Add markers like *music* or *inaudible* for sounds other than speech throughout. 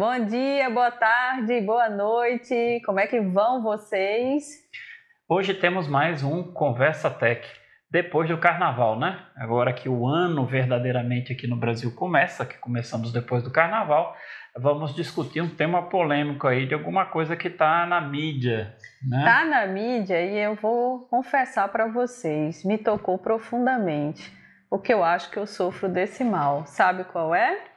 Bom dia, boa tarde, boa noite. Como é que vão vocês? Hoje temos mais um Conversa Tech, depois do carnaval, né? Agora que o ano verdadeiramente aqui no Brasil começa, que começamos depois do carnaval, vamos discutir um tema polêmico aí de alguma coisa que está na mídia, né? Tá na mídia e eu vou confessar para vocês, me tocou profundamente, porque eu acho que eu sofro desse mal. Sabe qual é?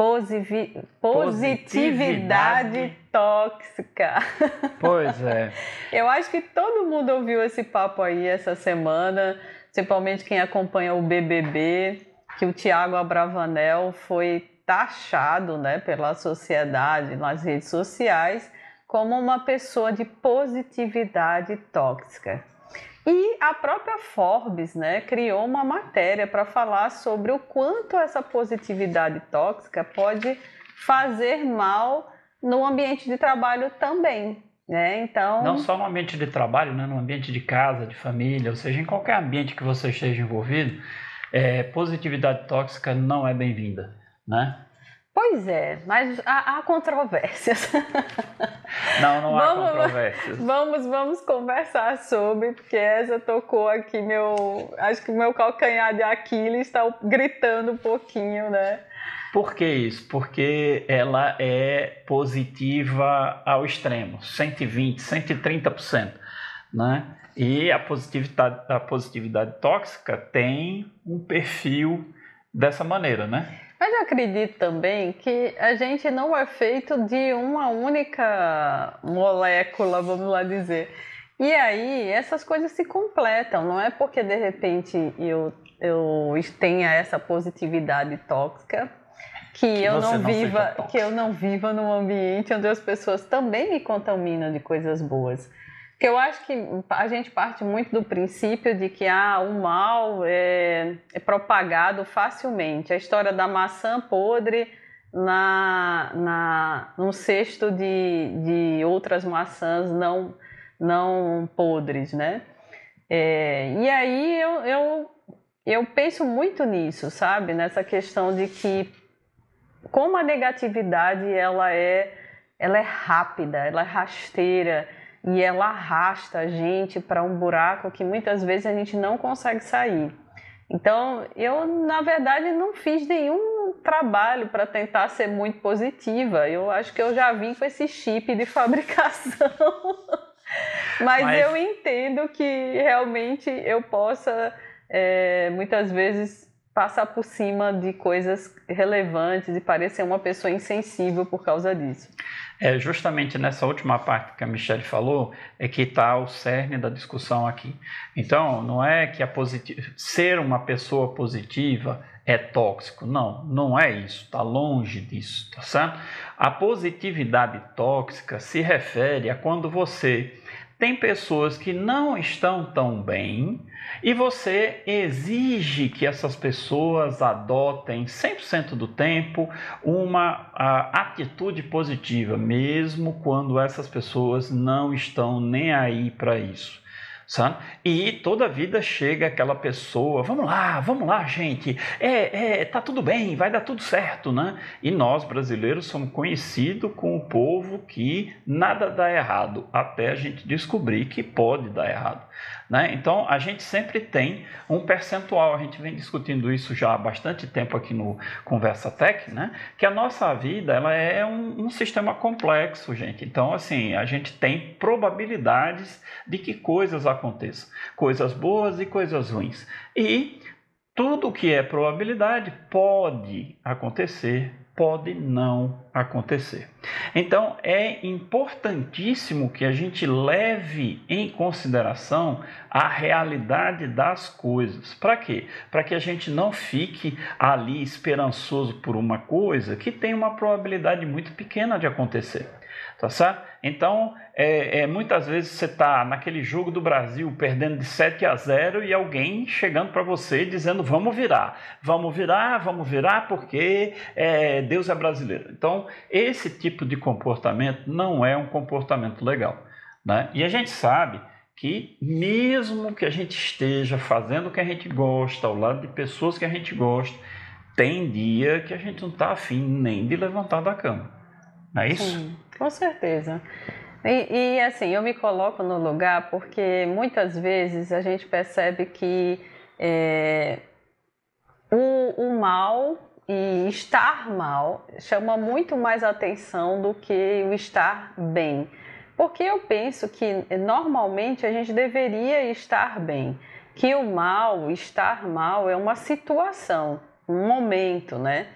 Posivi positividade, tóxica. *laughs* Pois é. Eu acho que todo mundo ouviu esse papo aí essa semana, principalmente quem acompanha o BBB, que o Tiago Abravanel foi taxado né, pela sociedade nas redes sociais como uma pessoa de positividade tóxica. E a própria Forbes né, criou uma matéria para falar sobre o quanto essa positividade tóxica pode fazer mal no ambiente de trabalho também. Né? Então... Não só no ambiente de trabalho, né? no ambiente de casa, de família, ou seja, em qualquer ambiente que você esteja envolvido, é, positividade tóxica não é bem-vinda. Né? Pois é, mas há, há controvérsias. Não, não há vamos, controvérsias. Vamos, vamos conversar sobre, porque essa tocou aqui meu. Acho que o meu calcanhar de Aquiles está gritando um pouquinho, né? Por que isso? Porque ela é positiva ao extremo, 120, 130%. Né? E a positividade, a positividade tóxica tem um perfil dessa maneira, né? Mas eu acredito também que a gente não é feito de uma única molécula, vamos lá dizer. E aí essas coisas se completam, não é porque de repente eu, eu tenha essa positividade tóxica que, que eu não, não viva que eu não viva num ambiente onde as pessoas também me contaminam de coisas boas. Porque eu acho que a gente parte muito do princípio de que ah, o mal é, é propagado facilmente. A história da maçã podre na, na, num cesto de, de outras maçãs não, não podres, né? É, e aí eu, eu, eu penso muito nisso, sabe? Nessa questão de que como a negatividade ela é, ela é rápida, ela é rasteira, e ela arrasta a gente para um buraco que muitas vezes a gente não consegue sair. Então, eu na verdade não fiz nenhum trabalho para tentar ser muito positiva. Eu acho que eu já vim com esse chip de *laughs* fabricação. Mas, Mas, eu entendo que realmente eu possa é, muitas vezes passar por cima de coisas relevantes e parecer uma pessoa insensível por causa disso. É justamente nessa última parte que a Michelle falou é que está o cerne da discussão aqui. Então, não é que ser uma pessoa positiva é tóxico. Não, não é isso. Está longe disso, tá certo? A positividade tóxica se refere a quando você tem pessoas que não estão tão bem e você exige que essas pessoas adotem 100% do tempo uma atitude positiva, mesmo quando essas pessoas não estão nem aí para isso sabe? E toda vida chega aquela pessoa, vamos lá, vamos lá, gente, é, é, tá tudo bem, vai dar tudo certo, né? E nós brasileiros somos conhecidos com o povo que nada dá errado, até a gente descobrir que pode dar errado. Né? Então, a gente sempre tem um percentual, a gente vem discutindo isso já há bastante tempo aqui no Conversa Tech, né? que a nossa vida ela é um, um sistema complexo, gente. Então, assim, a gente tem probabilidades de que coisas aconteçam, coisas boas e coisas ruins. E tudo que é probabilidade pode acontecer pode não acontecer. Então é importantíssimo que a gente leve em consideração a realidade das coisas. Para quê? Para que a gente não fique ali esperançoso por uma coisa que tem uma probabilidade muito pequena de acontecer. Tá certo? Então, é, é, muitas vezes você está naquele jogo do Brasil perdendo de 7 a 0 e alguém chegando para você dizendo vamos virar, vamos virar, vamos virar porque é, Deus é brasileiro. Então, esse tipo de comportamento não é um comportamento legal. Né? E a gente sabe que mesmo que a gente esteja fazendo o que a gente gosta, ao lado de pessoas que a gente gosta, tem dia que a gente não está afim nem de levantar da cama não é isso? Sim, com certeza. E, e, assim, eu me coloco no lugar porque muitas vezes a gente percebe que é, o, o mal e estar mal chama muito mais atenção do que o estar bem. Porque eu penso que normalmente a gente deveria estar bem, que o mal, estar mal, é uma situação, um momento, né?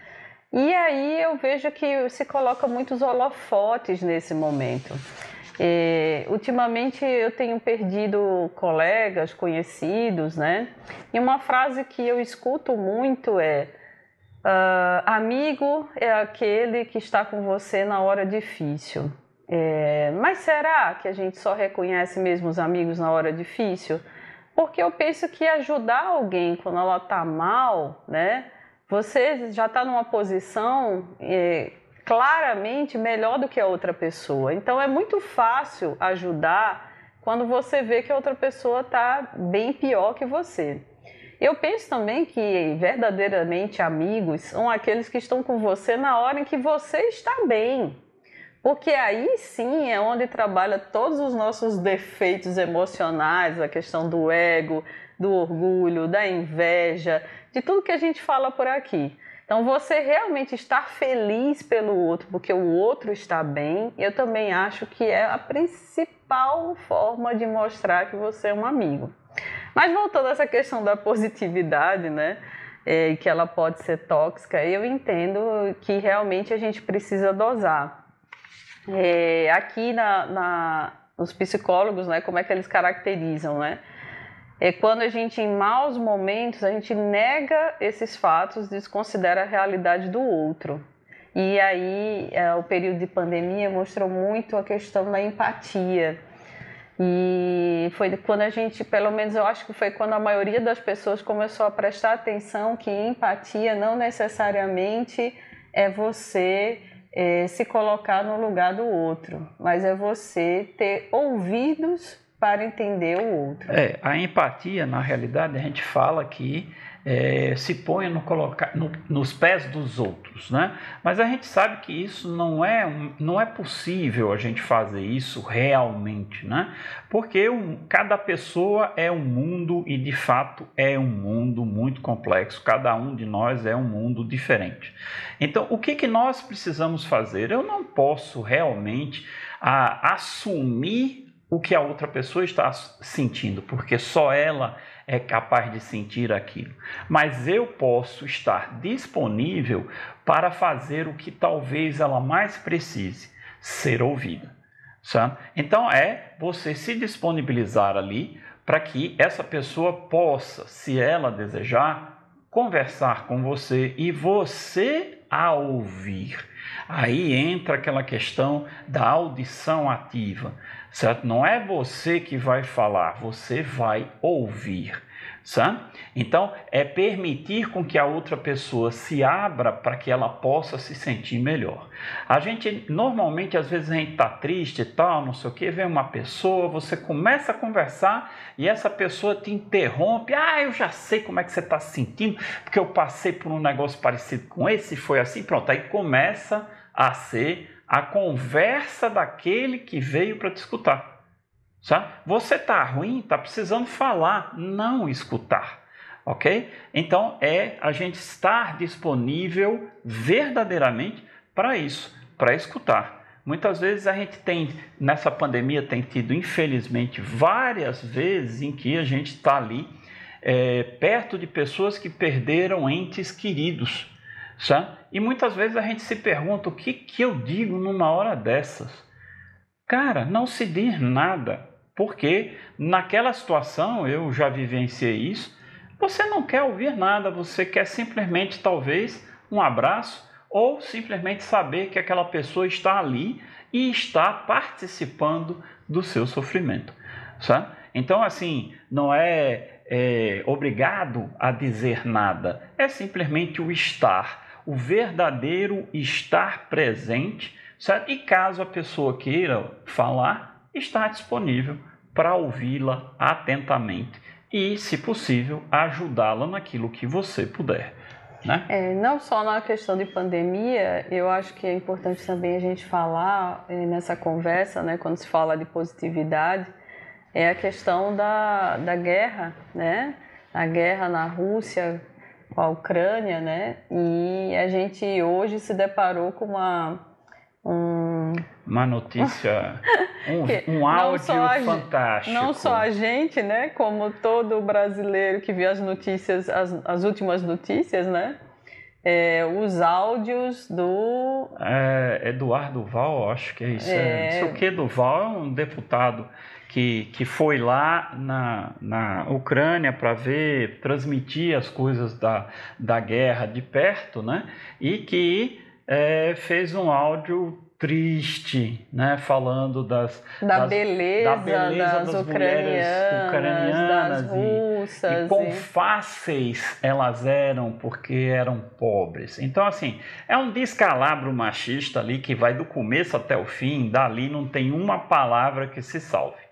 E aí eu vejo que se coloca muitos holofotes nesse momento. É, ultimamente eu tenho perdido colegas, conhecidos, né? E uma frase que eu escuto muito é: uh, amigo é aquele que está com você na hora difícil. É, mas será que a gente só reconhece mesmo os amigos na hora difícil? Porque eu penso que ajudar alguém quando ela está mal, né? Você já está numa posição é, claramente melhor do que a outra pessoa. Então é muito fácil ajudar quando você vê que a outra pessoa está bem pior que você. Eu penso também que verdadeiramente amigos são aqueles que estão com você na hora em que você está bem. Porque aí sim é onde trabalha todos os nossos defeitos emocionais, a questão do ego, do orgulho, da inveja, de tudo que a gente fala por aqui. Então, você realmente estar feliz pelo outro, porque o outro está bem, eu também acho que é a principal forma de mostrar que você é um amigo. Mas voltando a essa questão da positividade, né? É, que ela pode ser tóxica, eu entendo que realmente a gente precisa dosar. É, aqui na, na, os psicólogos, né, como é que eles caracterizam, né? É quando a gente, em maus momentos, a gente nega esses fatos, desconsidera a realidade do outro. E aí, é, o período de pandemia mostrou muito a questão da empatia. E foi quando a gente, pelo menos eu acho que foi quando a maioria das pessoas começou a prestar atenção que empatia não necessariamente é você é, se colocar no lugar do outro, mas é você ter ouvidos para entender o outro. É, a empatia, na realidade, a gente fala que é, se põe no colocar, no, nos pés dos outros, né? Mas a gente sabe que isso não é, não é possível a gente fazer isso realmente, né? Porque um, cada pessoa é um mundo e de fato é um mundo muito complexo. Cada um de nós é um mundo diferente. Então, o que que nós precisamos fazer? Eu não posso realmente a, assumir o que a outra pessoa está sentindo, porque só ela é capaz de sentir aquilo. Mas eu posso estar disponível para fazer o que talvez ela mais precise, ser ouvida. Sabe? Então é você se disponibilizar ali para que essa pessoa possa, se ela desejar, conversar com você e você a ouvir. Aí entra aquela questão da audição ativa certo? Não é você que vai falar, você vai ouvir, certo? Então, é permitir com que a outra pessoa se abra para que ela possa se sentir melhor. A gente, normalmente, às vezes a gente está triste e tal, não sei o que, vem uma pessoa, você começa a conversar e essa pessoa te interrompe, ah, eu já sei como é que você está se sentindo, porque eu passei por um negócio parecido com esse, foi assim, pronto, aí começa a ser a conversa daquele que veio para te escutar. Sabe? Você está ruim, está precisando falar, não escutar. Ok? Então é a gente estar disponível verdadeiramente para isso, para escutar. Muitas vezes a gente tem, nessa pandemia, tem tido, infelizmente, várias vezes em que a gente está ali é, perto de pessoas que perderam entes queridos. Sabe? E muitas vezes a gente se pergunta o que, que eu digo numa hora dessas. Cara, não se diz nada, porque naquela situação eu já vivenciei isso. Você não quer ouvir nada, você quer simplesmente, talvez, um abraço ou simplesmente saber que aquela pessoa está ali e está participando do seu sofrimento. Sabe? Então, assim, não é, é obrigado a dizer nada, é simplesmente o estar o verdadeiro estar presente, certo? E caso a pessoa queira falar, está disponível para ouvi-la atentamente e, se possível, ajudá-la naquilo que você puder. Né? É, não só na questão de pandemia, eu acho que é importante também a gente falar é, nessa conversa, né, quando se fala de positividade, é a questão da, da guerra, né? A guerra na Rússia com a Ucrânia, né? E a gente hoje se deparou com uma um... uma notícia, *laughs* um, um áudio fantástico. Não só a gente, né? Como todo brasileiro que viu as notícias, as, as últimas notícias, né? É, os áudios do. É, Eduardo Val, acho que é isso. É... Não sei o que, Duval é um deputado que, que foi lá na, na Ucrânia para ver, transmitir as coisas da, da guerra de perto, né? E que é, fez um áudio triste, né, falando das da, das, beleza, da beleza das, das ucranianas, ucranianas das russas e, e quão fáceis elas eram porque eram pobres. Então assim é um descalabro machista ali que vai do começo até o fim. Dali não tem uma palavra que se salve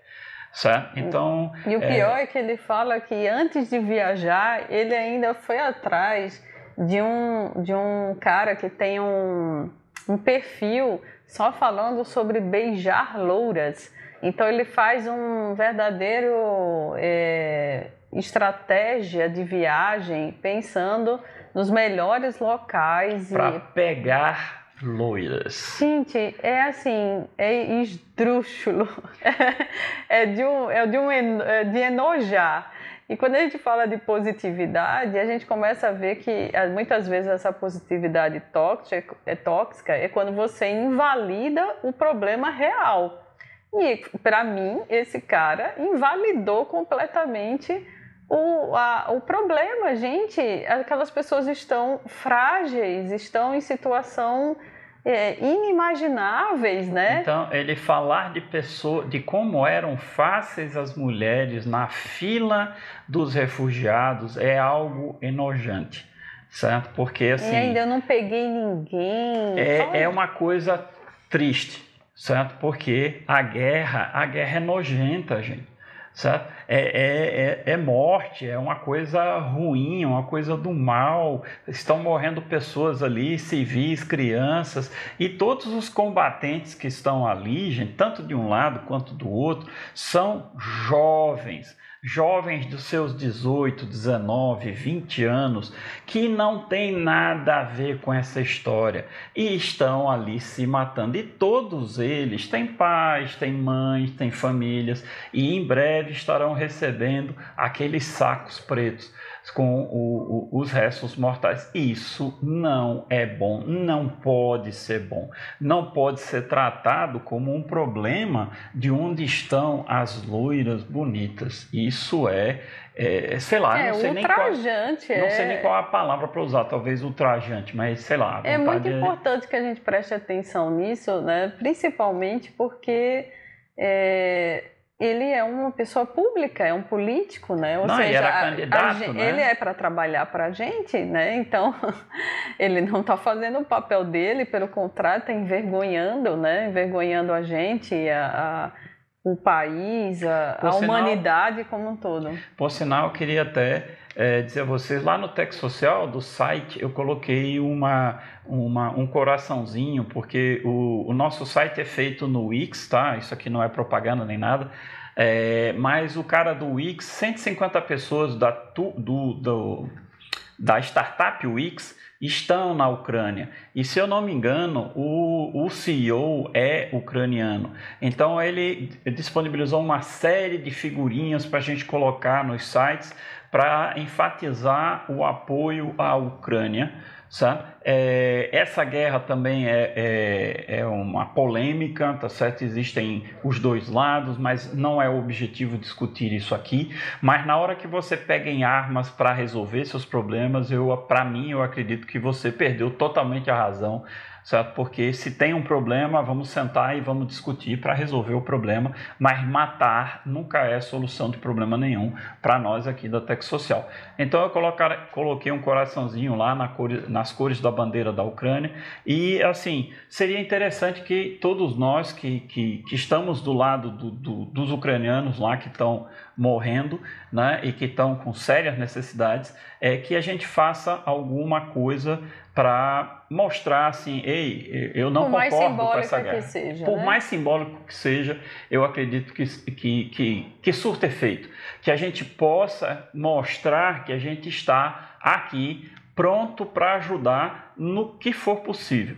certo? Então e o pior é... é que ele fala que antes de viajar ele ainda foi atrás de um de um cara que tem um, um perfil só falando sobre beijar louras. Então ele faz um verdadeiro é, estratégia de viagem pensando nos melhores locais para e... pegar loiras. Gente, é assim, é esdrúxulo, *laughs* é de um, é de um é de enojar. E quando a gente fala de positividade, a gente começa a ver que muitas vezes essa positividade tóxica é, tóxica é quando você invalida o problema real. E para mim, esse cara invalidou completamente o, a, o problema, gente. Aquelas pessoas estão frágeis, estão em situação é, inimagináveis, né? Então, ele falar de pessoas, de como eram fáceis as mulheres na fila dos refugiados é algo enojante, certo? Porque assim. E ainda eu não peguei ninguém. É, é uma coisa triste, certo? Porque a guerra, a guerra é nojenta, gente É, é, é, é, morte, é uma coisa ruim, uma coisa do mal. Estão morrendo pessoas ali, civis, crianças, e todos os combatentes que estão ali, gente, tanto de um lado quanto do outro, são jovens jovens dos seus 18, 19, 20 anos que não tem nada a ver com essa história e estão ali se matando. E todos eles têm pais, têm mães, têm famílias e em breve estarão recebendo aqueles sacos pretos com o, o, os restos mortais. Isso não é bom, não pode ser bom, não pode ser tratado como um problema de onde estão as loiras bonitas. Isso é, é sei lá, é, não sei nem qual, não sei nem qual a palavra para usar, talvez ultrajante, mas sei lá. É muito importante que a gente preste atenção nisso, né? Principalmente porque é, ele é uma pessoa pública, é um político, né? Ou não, seja, era candidato, a, né? ele é para trabalhar para a gente, né? Então, *laughs* ele não está fazendo o papel dele, pelo contrário, está envergonhando, né? Envergonhando a gente, a, a o país, a, a sinal, humanidade como um todo. Por sinal, eu queria até é, dizer a vocês, lá no texto social do site eu coloquei uma, uma, um coraçãozinho, porque o, o nosso site é feito no Wix, tá? Isso aqui não é propaganda nem nada. É, mas o cara do Wix, 150 pessoas da, do, do, da startup Wix estão na Ucrânia. E se eu não me engano, o, o CEO é ucraniano. Então ele disponibilizou uma série de figurinhas para a gente colocar nos sites para enfatizar o apoio à Ucrânia. Sabe? É, essa guerra também é, é, é, uma polêmica, tá certo? Existem os dois lados, mas não é o objetivo discutir isso aqui. Mas na hora que você pega em armas para resolver seus problemas, eu, para mim, eu acredito que você perdeu totalmente a razão certo? Porque se tem um problema, vamos sentar e vamos discutir para resolver o problema, mas matar nunca é solução de problema nenhum para nós aqui da Tech Social. Então eu colocar, coloquei um coraçãozinho lá na cor, nas cores da bandeira da Ucrânia e assim, seria interessante que todos nós que, que, que estamos do lado do, do, dos ucranianos lá que estão morrendo né, e que estão com sérias necessidades, é que a gente faça alguma coisa para mostrar assim, ei, eu não Por concordo com essa guerra. Seja, Por né? mais simbólico que seja, eu acredito que, que, que, que surta efeito. Que a gente possa mostrar que a gente está aqui pronto para ajudar no que for possível.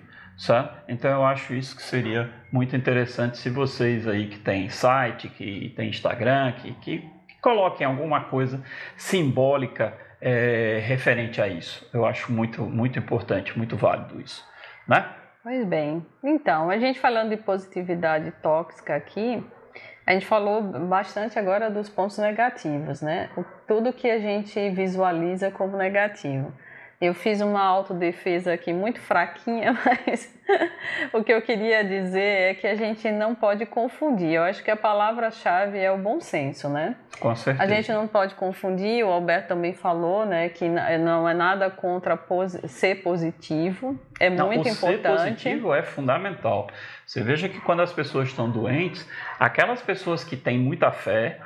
Então eu acho isso que seria muito interessante se vocês aí que têm site, que tem Instagram, que, que, que coloquem alguma coisa simbólica é, referente a isso. Eu acho muito, muito importante, muito válido isso. Né? Pois bem. Então, a gente falando de positividade tóxica aqui, a gente falou bastante agora dos pontos negativos, né? Tudo que a gente visualiza como negativo. Eu fiz uma autodefesa aqui muito fraquinha, *laughs* mas o que eu queria dizer é que a gente não pode confundir. Eu acho que a palavra-chave é o bom senso, né? Com certeza. A gente não pode confundir, o Alberto também falou, né, que não é nada contra ser positivo, é não, muito o importante. Ser positivo é fundamental. Você veja que quando as pessoas estão doentes, aquelas pessoas que têm muita fé,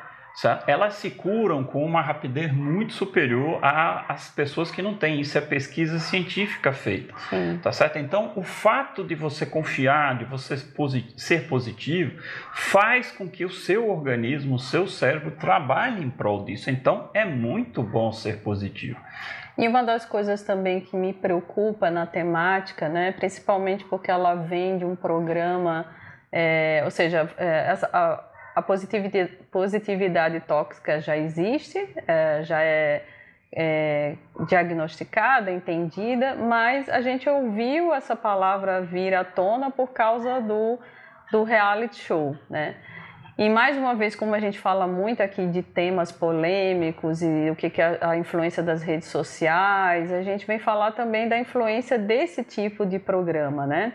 elas se curam com uma rapidez muito superior às pessoas que não têm. Isso é pesquisa científica feita. Sim. Tá certo? Então, o fato de você confiar, de você ser positivo, faz com que o seu organismo, o seu cérebro trabalhe em prol disso. Então, é muito bom ser positivo. E uma das coisas também que me preocupa na temática, né, principalmente porque ela vem de um programa, é, ou seja, é, a, a positividade, positividade tóxica já existe, é, já é, é, diagnosticada, entendida, mas a gente ouviu essa palavra vir à tona por causa do, do reality show, né? E mais uma vez, como a gente fala muito aqui de temas polêmicos e o que, que é a influência das redes sociais, a gente vem falar também da influência desse tipo de programa, né?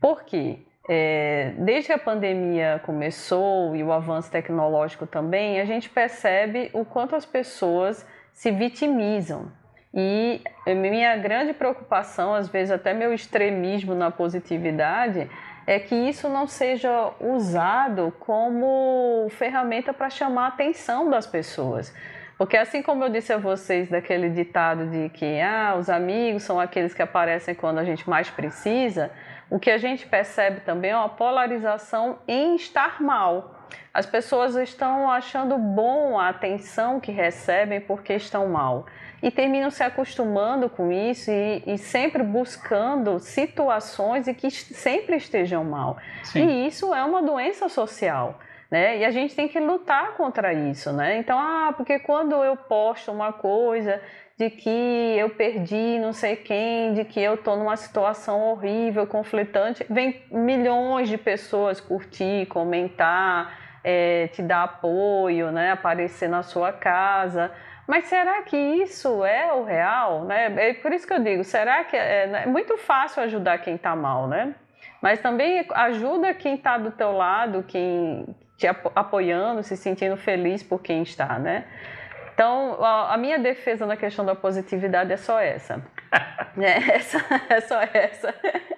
Por quê? É, desde que a pandemia começou e o avanço tecnológico também, a gente percebe o quanto as pessoas se vitimizam. E minha grande preocupação, às vezes até meu extremismo na positividade, é que isso não seja usado como ferramenta para chamar a atenção das pessoas. Porque assim como eu disse a vocês daquele ditado de que ah, os amigos são aqueles que aparecem quando a gente mais precisa, o que a gente percebe também é uma polarização em estar mal. As pessoas estão achando bom a atenção que recebem porque estão mal e terminam se acostumando com isso e, e sempre buscando situações e que sempre estejam mal. Sim. E isso é uma doença social. Né? E a gente tem que lutar contra isso, né? Então, ah, porque quando eu posto uma coisa de que eu perdi não sei quem, de que eu estou numa situação horrível, conflitante, vem milhões de pessoas curtir, comentar, é, te dar apoio, né, aparecer na sua casa. Mas será que isso é o real? Né? É por isso que eu digo, será que é, é muito fácil ajudar quem está mal, né? Mas também ajuda quem está do teu lado, quem te apoiando, se sentindo feliz por quem está, né? Então, a, minha defesa na questão da positividade é só essa. *laughs* é, essa, é só essa. *laughs*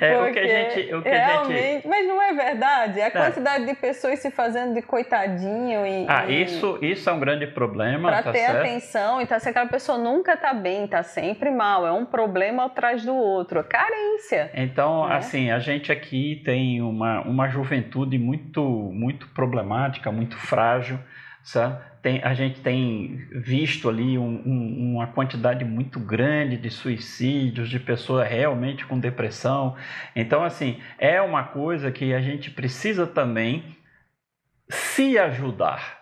É o que a gente. O que realmente, a gente... Mas não é verdade? A é. quantidade de pessoas se fazendo de coitadinho e. Ah, e... Isso, isso é um grande problema. Para tá ter certo? atenção, então se aquela pessoa nunca está bem, está sempre mal, é um problema atrás do outro, carência. Então, né? assim, a gente aqui tem uma, uma juventude muito, muito problemática, muito frágil, sabe? tem, a gente tem visto ali um, um, uma quantidade muito grande de suicídios, de pessoas realmente com depressão. Então, assim, é uma coisa que a gente precisa também se ajudar.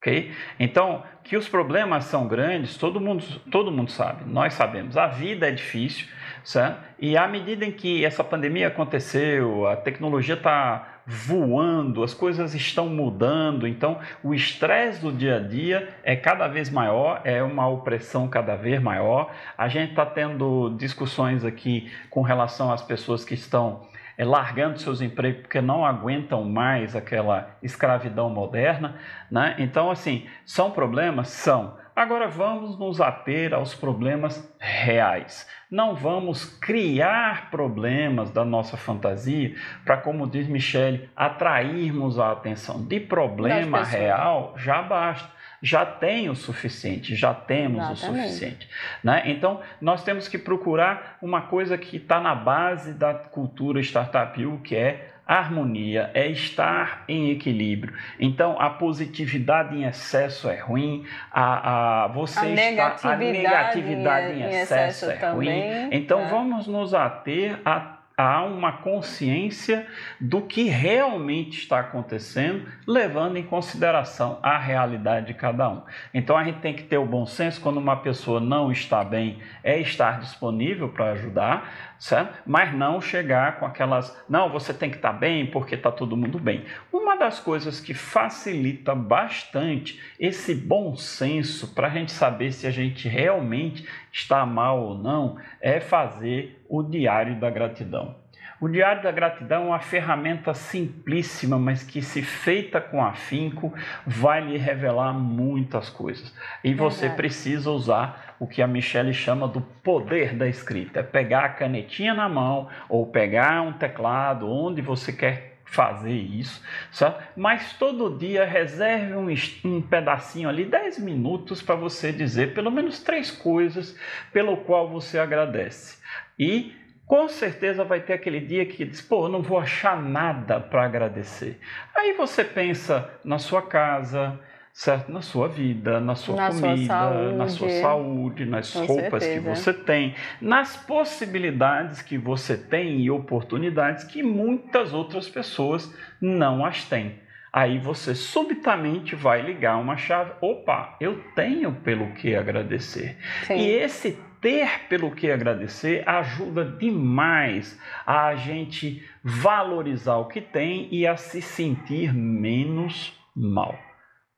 ok? Então, que os problemas são grandes, todo mundo, todo mundo sabe, nós sabemos. A vida é difícil, certo? e à medida em que essa pandemia aconteceu, a tecnologia está voando, as coisas estão mudando, então o estresse do dia a dia é cada vez maior, é uma opressão cada vez maior. A gente está tendo discussões aqui com relação às pessoas que estão é, largando seus empregos porque não aguentam mais aquela escravidão moderna, né? Então, assim, são problemas? São. Agora vamos nos ater aos problemas reais. Não vamos criar problemas da nossa fantasia para, como diz Michele, atrairmos a atenção. De problema real já basta já tem o suficiente, já temos Exatamente. o suficiente. Né? Então, nós temos que procurar uma coisa que está na base da cultura Startup que é harmonia, é estar em equilíbrio. Então, a positividade em excesso é ruim, a, a você a está negatividade a negatividade em, em excesso, excesso é ruim. Então, é. vamos nos ater a há uma consciência do que realmente está acontecendo, levando em consideração a realidade de cada um. Então a gente tem que ter o bom senso quando uma pessoa não está bem, é estar disponível para ajudar, certo? Mas não chegar com aquelas, não, você tem que estar bem porque está todo mundo bem. Uma das coisas que facilita bastante esse bom senso para a gente saber se a gente realmente está mal ou não é fazer o diário da gratidão. O Diário da Gratidão é uma ferramenta simplíssima, mas que, se feita com afinco, vai lhe revelar muitas coisas. E você precisa usar o que a Michelle chama do poder da escrita. É pegar a canetinha na mão ou pegar um teclado, onde você quer fazer isso, sabe? mas todo dia reserve um, um pedacinho ali, 10 minutos, para você dizer pelo menos três coisas pelo qual você agradece. E com certeza vai ter aquele dia que diz, pô, não vou achar nada para agradecer. Aí você pensa na sua casa, certo? Na sua vida, na sua na comida, sua na sua saúde, nas Com roupas certeza. que você tem, nas possibilidades que você tem e oportunidades que muitas outras pessoas não as têm. Aí você subitamente vai ligar uma chave. Opa, eu tenho pelo que agradecer. Sim. E esse ter pelo que agradecer ajuda demais a gente valorizar o que tem e a se sentir menos mal.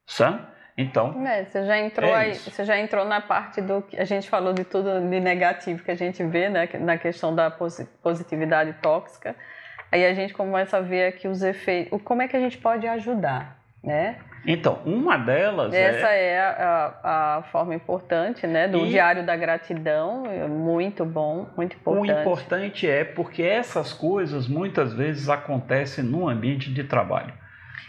Certo? Então, é, você já entrou é aí, você já entrou na parte do que a gente falou de tudo de negativo que a gente vê, né, na questão da positividade tóxica. Aí a gente começa a ver aqui os efeitos, como é que a gente pode ajudar, né? Então, uma delas Essa é, é a, a, forma importante, né? Do e... Diário da Gratidão, é muito bom, muito importante. O importante é porque essas coisas muitas vezes acontecem no ambiente de trabalho.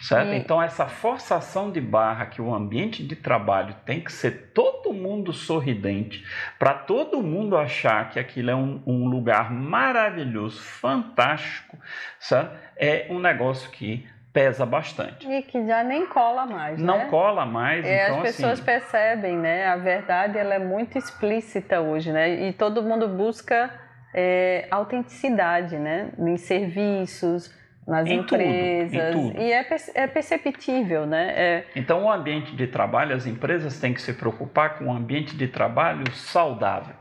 Certo? E... Então, essa forçação de barra que o ambiente de trabalho tem que ser todo mundo sorridente, para todo mundo achar que aquilo é um, um lugar maravilhoso, fantástico, certo? é um negócio que pesa bastante. E que já nem cola mais, Não né? cola mais, é, então As pessoas assim... percebem, né? A verdade, ela é muito explícita hoje, né? E todo mundo busca é, autenticidade, né? Em serviços, nas em empresas. Tudo, tudo. E é, é perceptível, né? É... Então, o ambiente de trabalho, as empresas têm que se preocupar com um ambiente de trabalho saudável.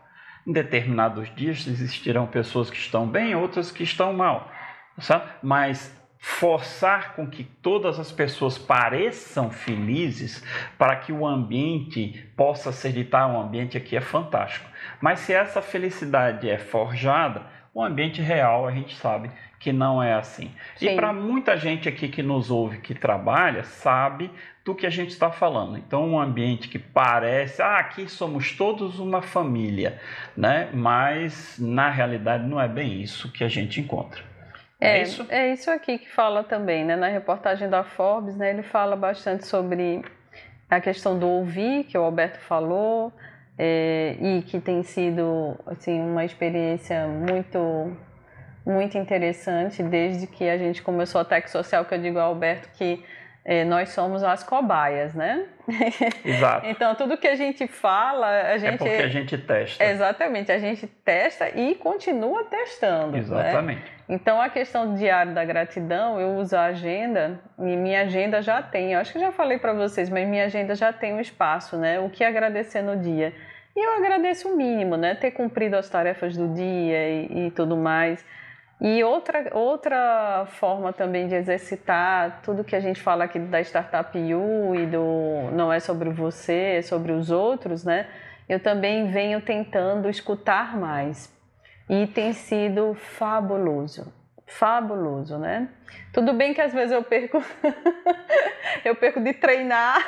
Em determinados dias existirão pessoas que estão bem, outras que estão mal. Sabe? Mas forçar com que todas as pessoas pareçam felizes para que o ambiente possa ser ditado, um ambiente aqui é fantástico. Mas se essa felicidade é forjada, o ambiente real a gente sabe que não é assim. Sim. E para muita gente aqui que nos ouve, que trabalha, sabe do que a gente está falando. Então, um ambiente que parece, ah, aqui somos todos uma família, né? Mas na realidade não é bem isso que a gente encontra. É, é, isso? É isso aqui que fala também, né? Na reportagem da Forbes, né? Ele fala bastante sobre a questão do ouvir, que o Alberto falou, é, e que tem sido, assim, uma experiência muito muito interessante desde que a gente começou a Tech Social, que eu digo ao Alberto que é, nós somos as cobaias, né? Exato. *laughs* então, tudo que a gente fala, a é gente... É porque a gente testa. Exatamente, a gente testa e continua testando. Né? Exatamente. Né? Então, a questão do diário da gratidão, eu uso a agenda, e minha agenda já tem, eu acho que já falei para vocês, mas minha agenda já tem um espaço, né? O que agradecer no dia. E eu agradeço o mínimo, né? Ter cumprido as tarefas do dia e, e tudo mais. E outra, outra forma também de exercitar tudo que a gente fala aqui da Startup U e do não é sobre você, é sobre os outros, né? Eu também venho tentando escutar mais. E tem sido fabuloso. Fabuloso, né? Tudo bem que às vezes eu perco *laughs* eu perco de treinar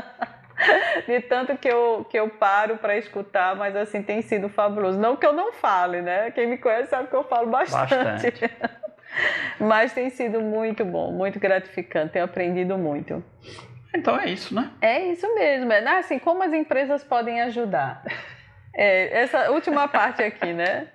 *laughs* de tanto que eu, que eu paro para escutar, mas assim tem sido fabuloso. Não que eu não fale, né? Quem me conhece sabe que eu falo bastante. bastante. *laughs* mas tem sido muito bom, muito gratificante, tenho aprendido muito. Então é isso, né? É isso mesmo. É assim, como as empresas podem ajudar? É, essa última parte aqui, né?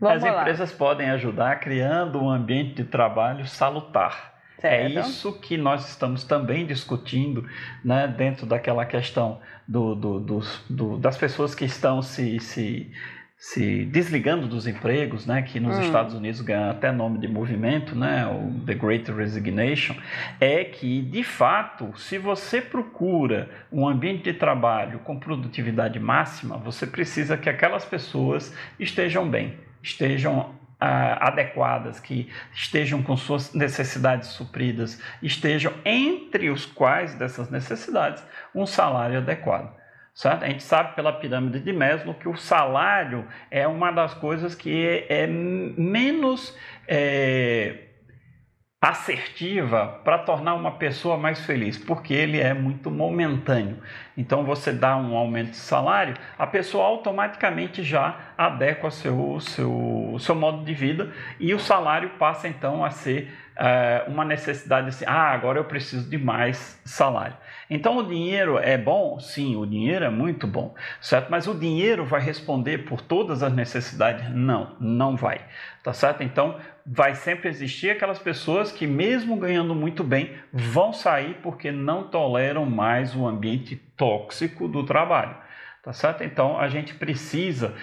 Vamos as lá. empresas podem ajudar criando um ambiente de trabalho salutar. É certo. É isso que nós estamos também discutindo né, dentro daquela questão do, do, do, do das pessoas que estão se, se se desligando dos empregos, né, que nos hum. Estados Unidos ganha até nome de movimento, né, o The Great Resignation, é que, de fato, se você procura um ambiente de trabalho com produtividade máxima, você precisa que aquelas pessoas estejam bem, estejam ah, adequadas, que estejam com suas necessidades supridas, estejam entre os quais dessas necessidades um salário adequado. Certo? A gente sabe pela pirâmide de Maslow que o salário é uma das coisas que é, é menos é, assertiva para tornar uma pessoa mais feliz, porque ele é muito momentâneo. Então você dá um aumento de salário, a pessoa automaticamente já adequa seu seu seu modo de vida e o salário passa então a ser é, uma necessidade assim, ah, agora eu preciso de mais salário. Então o dinheiro é bom? Sim, o dinheiro é muito bom, certo? Mas o dinheiro vai responder por todas as necessidades? Não, não vai, tá certo? Então vai sempre existir aquelas pessoas que, mesmo ganhando muito bem, vão sair porque não toleram mais o ambiente tóxico do trabalho. Tá certo? Então a gente precisa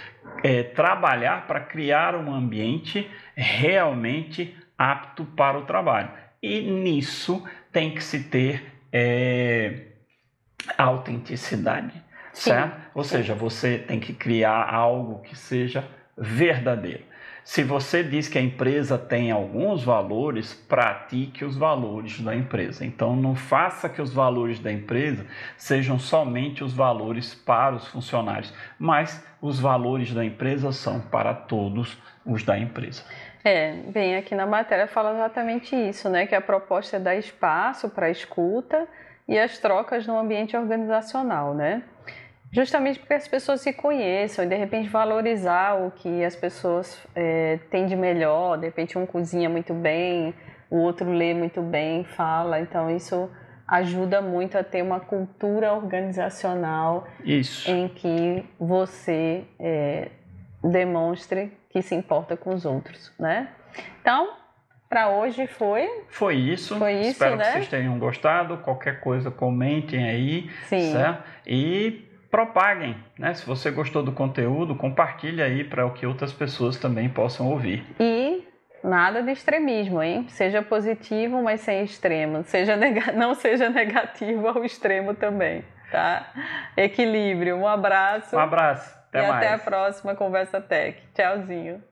é, trabalhar para criar um ambiente realmente apto para o trabalho. E nisso tem que se ter é, autenticidade, Sim. certo? Ou seja, você tem que criar algo que seja verdadeiro. Se você diz que a empresa tem alguns valores, pratique os valores da empresa. Então, não faça que os valores da empresa sejam somente os valores para os funcionários, mas os valores da empresa são para todos os da empresa. É, bem, aqui na matéria fala exatamente isso, né? Que a proposta é dar espaço para a escuta e as trocas no ambiente organizacional, né? Justamente porque as pessoas se conheçam e de repente valorizar o que as pessoas é, têm de melhor, de repente um cozinha muito bem, o outro lê muito bem, fala, então isso ajuda muito a ter uma cultura organizacional isso. em que você é, demonstre que se importa com os outros, né? Então, para hoje foi. Foi isso. Foi isso, Espero né? que vocês tenham gostado. Qualquer coisa, comentem aí. Sim. Certo? E propaguem, né? Se você gostou do conteúdo, compartilhe aí para que outras pessoas também possam ouvir. E nada de extremismo, hein? Seja positivo, mas sem extremo. Seja neg... *laughs* Não seja negativo ao extremo também, tá? Equilíbrio. Um abraço. Um abraço. Até e mais. até a próxima Conversa Tech. Tchauzinho.